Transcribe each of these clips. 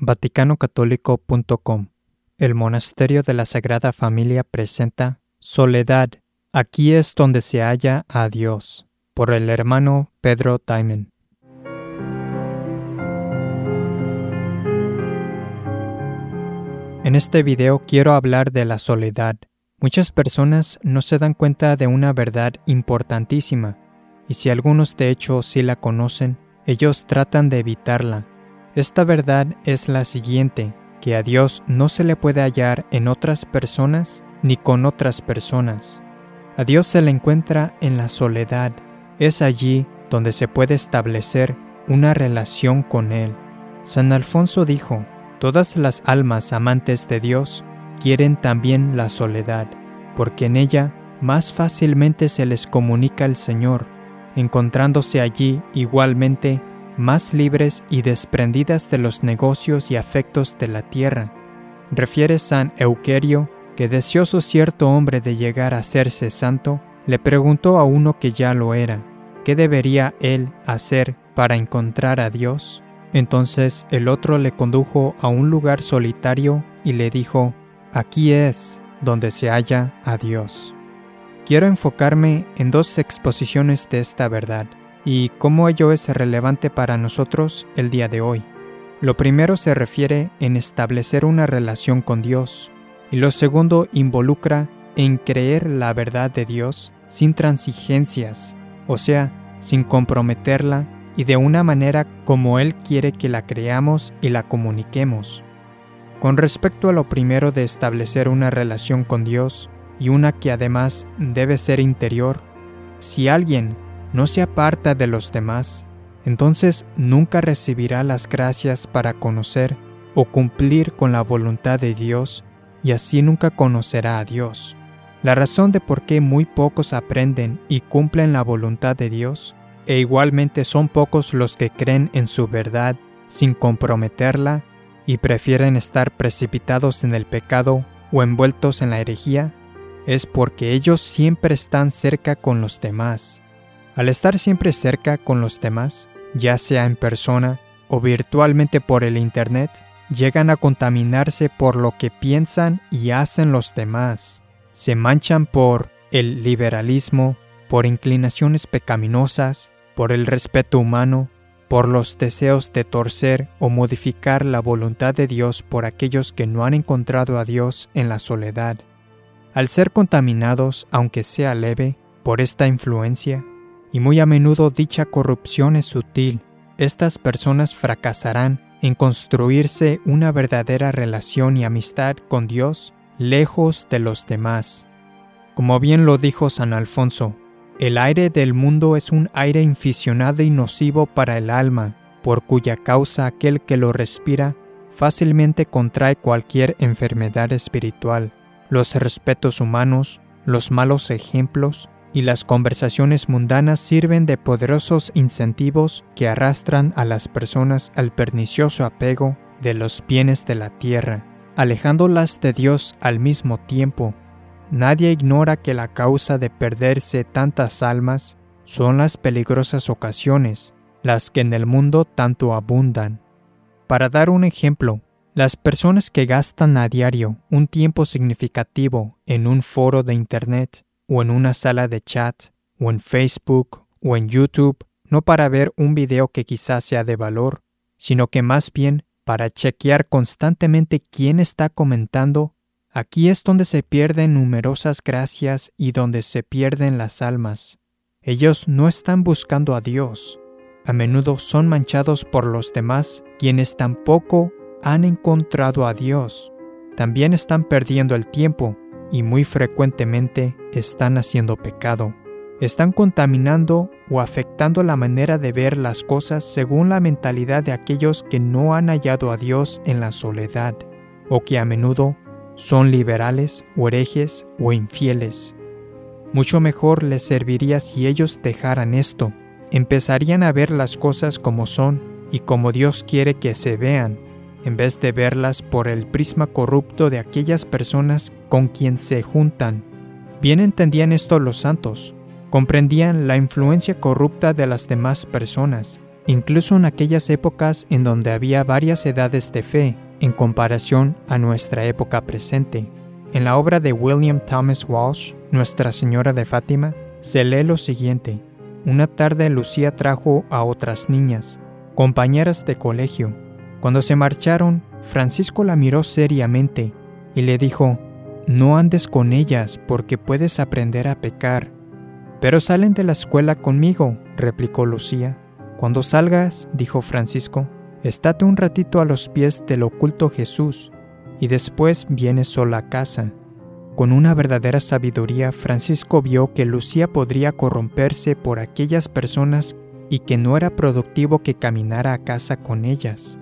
VaticanOcatólico.com El Monasterio de la Sagrada Familia presenta Soledad. Aquí es donde se halla a Dios. Por el hermano Pedro Taimen. En este video quiero hablar de la soledad. Muchas personas no se dan cuenta de una verdad importantísima, y si algunos de hecho sí la conocen, ellos tratan de evitarla. Esta verdad es la siguiente, que a Dios no se le puede hallar en otras personas ni con otras personas. A Dios se le encuentra en la soledad. Es allí donde se puede establecer una relación con Él. San Alfonso dijo, Todas las almas amantes de Dios quieren también la soledad, porque en ella más fácilmente se les comunica el Señor, encontrándose allí igualmente más libres y desprendidas de los negocios y afectos de la tierra. Refiere San Euquerio que deseoso cierto hombre de llegar a hacerse santo, le preguntó a uno que ya lo era, ¿qué debería él hacer para encontrar a Dios? Entonces el otro le condujo a un lugar solitario y le dijo, aquí es donde se halla a Dios. Quiero enfocarme en dos exposiciones de esta verdad y cómo ello es relevante para nosotros el día de hoy. Lo primero se refiere en establecer una relación con Dios y lo segundo involucra en creer la verdad de Dios sin transigencias, o sea, sin comprometerla y de una manera como Él quiere que la creamos y la comuniquemos. Con respecto a lo primero de establecer una relación con Dios, y una que además debe ser interior, si alguien no se aparta de los demás, entonces nunca recibirá las gracias para conocer o cumplir con la voluntad de Dios y así nunca conocerá a Dios. La razón de por qué muy pocos aprenden y cumplen la voluntad de Dios e igualmente son pocos los que creen en su verdad sin comprometerla y prefieren estar precipitados en el pecado o envueltos en la herejía, es porque ellos siempre están cerca con los demás. Al estar siempre cerca con los demás, ya sea en persona o virtualmente por el Internet, llegan a contaminarse por lo que piensan y hacen los demás. Se manchan por el liberalismo, por inclinaciones pecaminosas, por el respeto humano, por los deseos de torcer o modificar la voluntad de Dios por aquellos que no han encontrado a Dios en la soledad. Al ser contaminados, aunque sea leve, por esta influencia, y muy a menudo dicha corrupción es sutil, estas personas fracasarán en construirse una verdadera relación y amistad con Dios lejos de los demás. Como bien lo dijo San Alfonso, el aire del mundo es un aire inficionado y nocivo para el alma, por cuya causa aquel que lo respira fácilmente contrae cualquier enfermedad espiritual. Los respetos humanos, los malos ejemplos y las conversaciones mundanas sirven de poderosos incentivos que arrastran a las personas al pernicioso apego de los bienes de la tierra, alejándolas de Dios al mismo tiempo Nadie ignora que la causa de perderse tantas almas son las peligrosas ocasiones, las que en el mundo tanto abundan. Para dar un ejemplo, las personas que gastan a diario un tiempo significativo en un foro de Internet o en una sala de chat o en Facebook o en YouTube, no para ver un video que quizás sea de valor, sino que más bien para chequear constantemente quién está comentando Aquí es donde se pierden numerosas gracias y donde se pierden las almas. Ellos no están buscando a Dios. A menudo son manchados por los demás, quienes tampoco han encontrado a Dios. También están perdiendo el tiempo y muy frecuentemente están haciendo pecado. Están contaminando o afectando la manera de ver las cosas según la mentalidad de aquellos que no han hallado a Dios en la soledad, o que a menudo son liberales o herejes o infieles. Mucho mejor les serviría si ellos dejaran esto, empezarían a ver las cosas como son y como Dios quiere que se vean, en vez de verlas por el prisma corrupto de aquellas personas con quien se juntan. Bien entendían esto los santos, comprendían la influencia corrupta de las demás personas incluso en aquellas épocas en donde había varias edades de fe en comparación a nuestra época presente. En la obra de William Thomas Walsh, Nuestra Señora de Fátima, se lee lo siguiente. Una tarde Lucía trajo a otras niñas, compañeras de colegio. Cuando se marcharon, Francisco la miró seriamente y le dijo, No andes con ellas porque puedes aprender a pecar. Pero salen de la escuela conmigo, replicó Lucía. Cuando salgas, dijo Francisco, estate un ratito a los pies del oculto Jesús y después vienes sola a casa. Con una verdadera sabiduría, Francisco vio que Lucía podría corromperse por aquellas personas y que no era productivo que caminara a casa con ellas.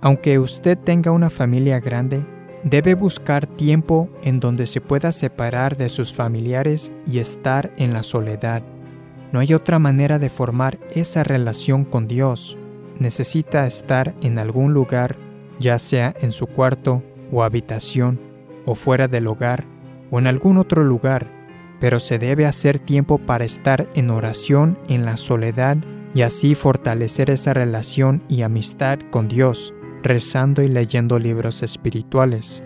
Aunque usted tenga una familia grande, debe buscar tiempo en donde se pueda separar de sus familiares y estar en la soledad. No hay otra manera de formar esa relación con Dios. Necesita estar en algún lugar, ya sea en su cuarto o habitación, o fuera del hogar, o en algún otro lugar, pero se debe hacer tiempo para estar en oración en la soledad y así fortalecer esa relación y amistad con Dios, rezando y leyendo libros espirituales.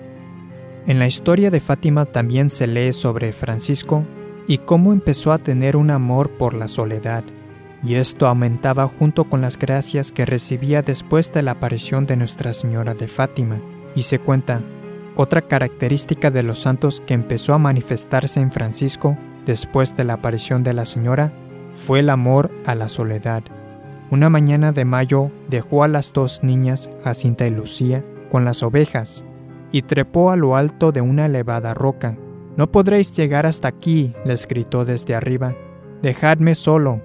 En la historia de Fátima también se lee sobre Francisco y cómo empezó a tener un amor por la soledad, y esto aumentaba junto con las gracias que recibía después de la aparición de Nuestra Señora de Fátima y se cuenta, otra característica de los santos que empezó a manifestarse en Francisco después de la aparición de la señora fue el amor a la soledad. Una mañana de mayo dejó a las dos niñas, Jacinta y Lucía, con las ovejas, y trepó a lo alto de una elevada roca. No podréis llegar hasta aquí, les gritó desde arriba. Dejadme solo.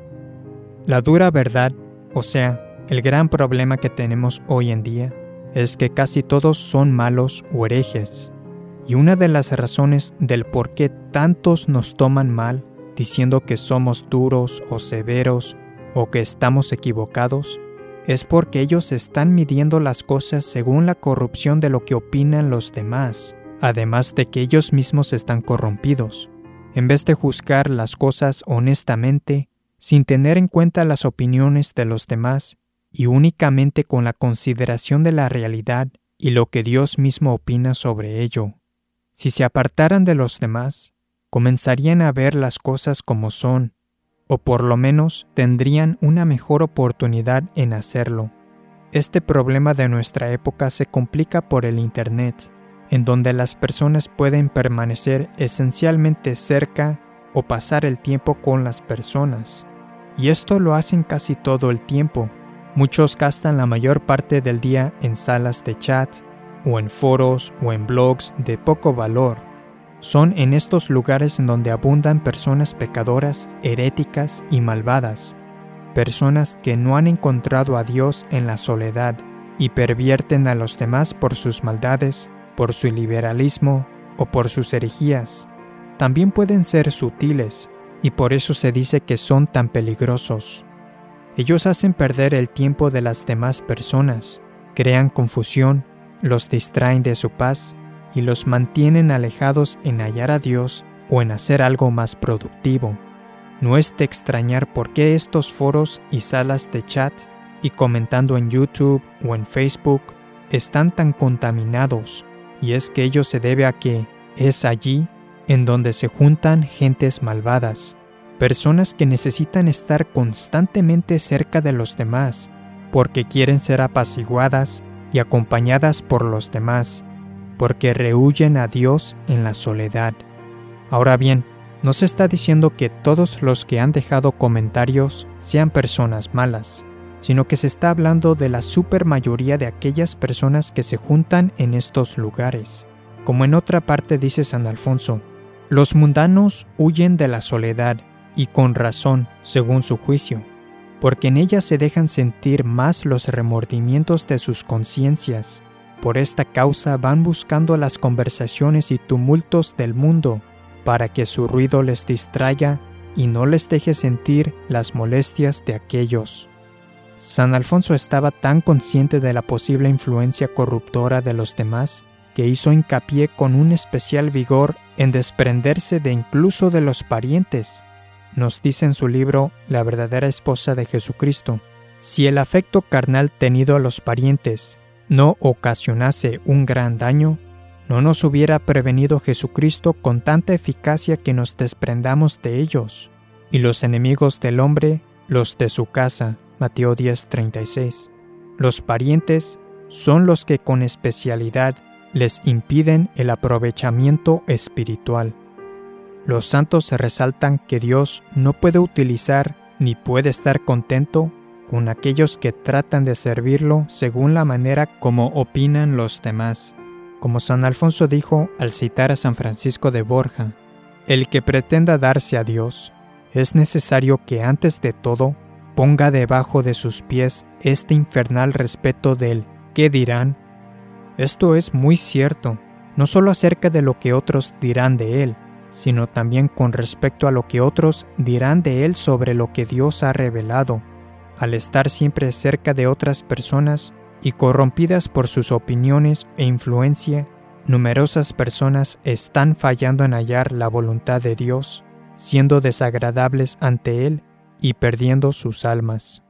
La dura verdad, o sea, el gran problema que tenemos hoy en día, es que casi todos son malos o herejes. Y una de las razones del por qué tantos nos toman mal, diciendo que somos duros o severos o que estamos equivocados, es porque ellos están midiendo las cosas según la corrupción de lo que opinan los demás, además de que ellos mismos están corrompidos. En vez de juzgar las cosas honestamente, sin tener en cuenta las opiniones de los demás, y únicamente con la consideración de la realidad y lo que Dios mismo opina sobre ello. Si se apartaran de los demás, comenzarían a ver las cosas como son, o por lo menos tendrían una mejor oportunidad en hacerlo. Este problema de nuestra época se complica por el Internet, en donde las personas pueden permanecer esencialmente cerca o pasar el tiempo con las personas. Y esto lo hacen casi todo el tiempo, Muchos gastan la mayor parte del día en salas de chat o en foros o en blogs de poco valor. Son en estos lugares en donde abundan personas pecadoras, heréticas y malvadas, personas que no han encontrado a Dios en la soledad y pervierten a los demás por sus maldades, por su liberalismo o por sus herejías. También pueden ser sutiles y por eso se dice que son tan peligrosos. Ellos hacen perder el tiempo de las demás personas, crean confusión, los distraen de su paz y los mantienen alejados en hallar a Dios o en hacer algo más productivo. No es de extrañar por qué estos foros y salas de chat y comentando en YouTube o en Facebook están tan contaminados, y es que ello se debe a que es allí en donde se juntan gentes malvadas, personas que necesitan estar constantemente cerca de los demás, porque quieren ser apaciguadas y acompañadas por los demás, porque rehuyen a Dios en la soledad. Ahora bien, no se está diciendo que todos los que han dejado comentarios sean personas malas, sino que se está hablando de la supermayoría de aquellas personas que se juntan en estos lugares. Como en otra parte dice San Alfonso, los mundanos huyen de la soledad y con razón, según su juicio, porque en ella se dejan sentir más los remordimientos de sus conciencias. Por esta causa van buscando las conversaciones y tumultos del mundo, para que su ruido les distraiga y no les deje sentir las molestias de aquellos. San Alfonso estaba tan consciente de la posible influencia corruptora de los demás que hizo hincapié con un especial vigor en desprenderse de incluso de los parientes nos dice en su libro La verdadera esposa de Jesucristo, Si el afecto carnal tenido a los parientes no ocasionase un gran daño, no nos hubiera prevenido Jesucristo con tanta eficacia que nos desprendamos de ellos, y los enemigos del hombre, los de su casa. Mateo 10:36. Los parientes son los que con especialidad les impiden el aprovechamiento espiritual. Los santos resaltan que Dios no puede utilizar ni puede estar contento con aquellos que tratan de servirlo según la manera como opinan los demás. Como San Alfonso dijo al citar a San Francisco de Borja, el que pretenda darse a Dios, es necesario que antes de todo ponga debajo de sus pies este infernal respeto del ¿qué dirán? Esto es muy cierto, no solo acerca de lo que otros dirán de él, sino también con respecto a lo que otros dirán de él sobre lo que Dios ha revelado. Al estar siempre cerca de otras personas y corrompidas por sus opiniones e influencia, numerosas personas están fallando en hallar la voluntad de Dios, siendo desagradables ante Él y perdiendo sus almas.